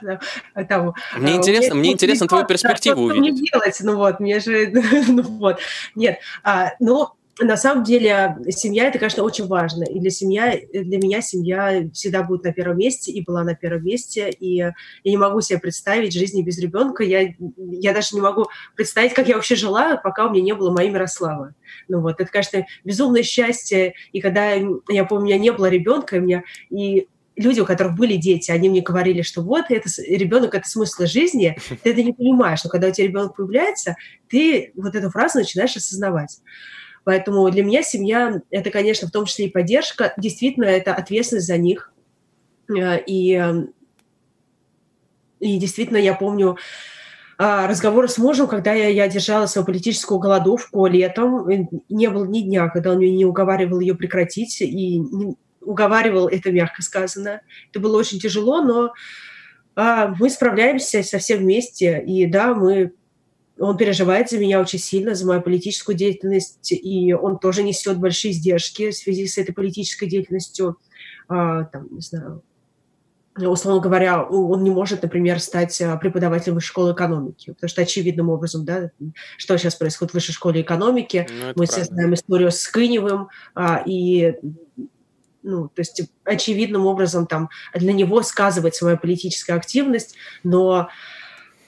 там... Мне интересно, мне интересно твою перспективу увидеть. Что мне делать? Ну вот, мне же... ну вот. Нет, а, ну, на самом деле семья это, конечно, очень важно. И для, семья, для меня семья всегда будет на первом месте и была на первом месте. И я не могу себе представить жизни без ребенка. Я, я даже не могу представить, как я вообще жила, пока у меня не было моей Мирославы. Ну вот, это, конечно, безумное счастье. И когда, я помню, у меня не было ребенка, и, меня, и люди, у которых были дети, они мне говорили, что вот это, ребенок – это смысл жизни, ты это не понимаешь, но когда у тебя ребенок появляется, ты вот эту фразу начинаешь осознавать. Поэтому для меня семья – это, конечно, в том числе и поддержка. Действительно, это ответственность за них. Э, и, эм, и действительно, я помню а, разговоры с мужем, когда я, я держала свою политическую голодовку летом. Не было ни дня, когда он меня не уговаривал ее прекратить. И не, уговаривал, это мягко сказано. Это было очень тяжело, но а, мы справляемся совсем вместе. И да, мы он переживает за меня очень сильно, за мою политическую деятельность, и он тоже несет большие издержки в связи с этой политической деятельностью. А, там, не знаю, условно говоря, он не может, например, стать а, преподавателем высшей школы экономики, потому что очевидным образом, да, что сейчас происходит в высшей школе экономики, ну, мы правда. все знаем историю с Кыневым, а, и ну, то есть очевидным образом там для него сказывается моя политическая активность, но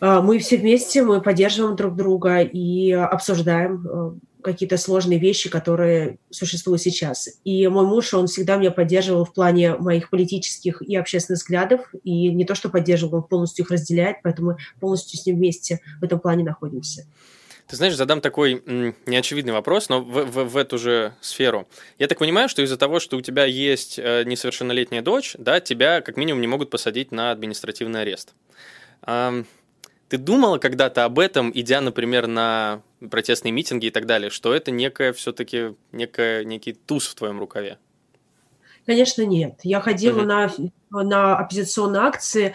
мы все вместе, мы поддерживаем друг друга и обсуждаем э, какие-то сложные вещи, которые существуют сейчас. И мой муж, он всегда меня поддерживал в плане моих политических и общественных взглядов, и не то, что поддерживал, он полностью их разделяет, поэтому мы полностью с ним вместе в этом плане находимся. Ты знаешь, задам такой неочевидный вопрос, но в, в, в эту же сферу. Я так понимаю, что из-за того, что у тебя есть э, несовершеннолетняя дочь, да, тебя как минимум не могут посадить на административный арест. Ты думала когда-то об этом, идя, например, на протестные митинги и так далее, что это некое все-таки некое, некий туз в твоем рукаве? Конечно, нет. Я ходила угу. на, на оппозиционные акции.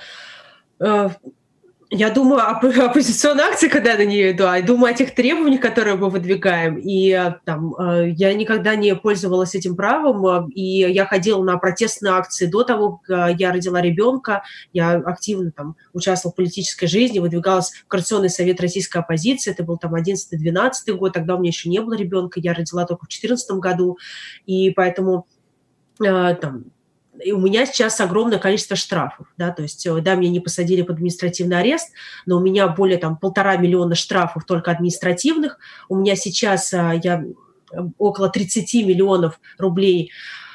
Я думаю об оппозиционной акции, когда на нее иду, а думаю о тех требованиях, которые мы выдвигаем. И э, там, э, я никогда не пользовалась этим правом, э, и я ходила на протестные акции до того, как я родила ребенка. Я активно там участвовала в политической жизни, выдвигалась в Координационный совет российской оппозиции. Это был там 11-12 год, тогда у меня еще не было ребенка, я родила только в 2014 году. И поэтому там, и у меня сейчас огромное количество штрафов, да, то есть, э, да, меня не посадили под административный арест, но у меня более там полтора миллиона штрафов только административных, у меня сейчас а, я около 30 миллионов рублей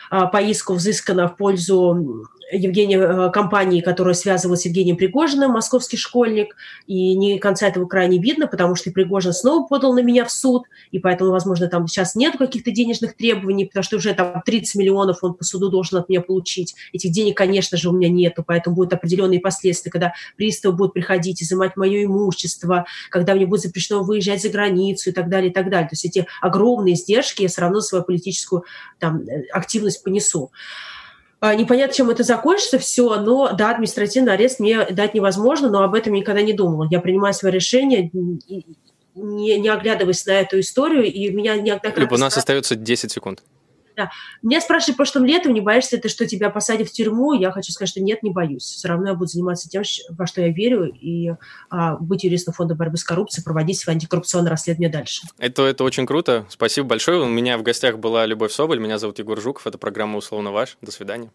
а, по иску взыскано в пользу Евгения, э, компании, которая связывалась с Евгением Пригожиным, московский школьник, и ни конца этого края не видно, потому что Пригожин снова подал на меня в суд, и поэтому, возможно, там сейчас нет каких-то денежных требований, потому что уже там 30 миллионов он по суду должен от меня получить. Этих денег, конечно же, у меня нету, поэтому будут определенные последствия, когда приставы будут приходить, изымать мое имущество, когда мне будет запрещено выезжать за границу и так далее, и так далее. То есть эти огромные издержки я все равно свою политическую там, э, активность понесу. Непонятно, чем это закончится все, но да, административный арест мне дать невозможно, но об этом никогда не думала. Я принимаю свое решение, не, не оглядываясь на эту историю, и меня неоднократно... Люб, у нас остается 10 секунд. Да. Меня спрашивали прошлым летом, не боишься ты, что тебя посадят в тюрьму? Я хочу сказать, что нет, не боюсь. Все равно я буду заниматься тем, во что я верю, и а, быть юристом фонда борьбы с коррупцией, проводить свои антикоррупционные расследования дальше. Это, это очень круто. Спасибо большое. У меня в гостях была Любовь Соболь, меня зовут Егор Жуков, это программа «Условно ваш». До свидания.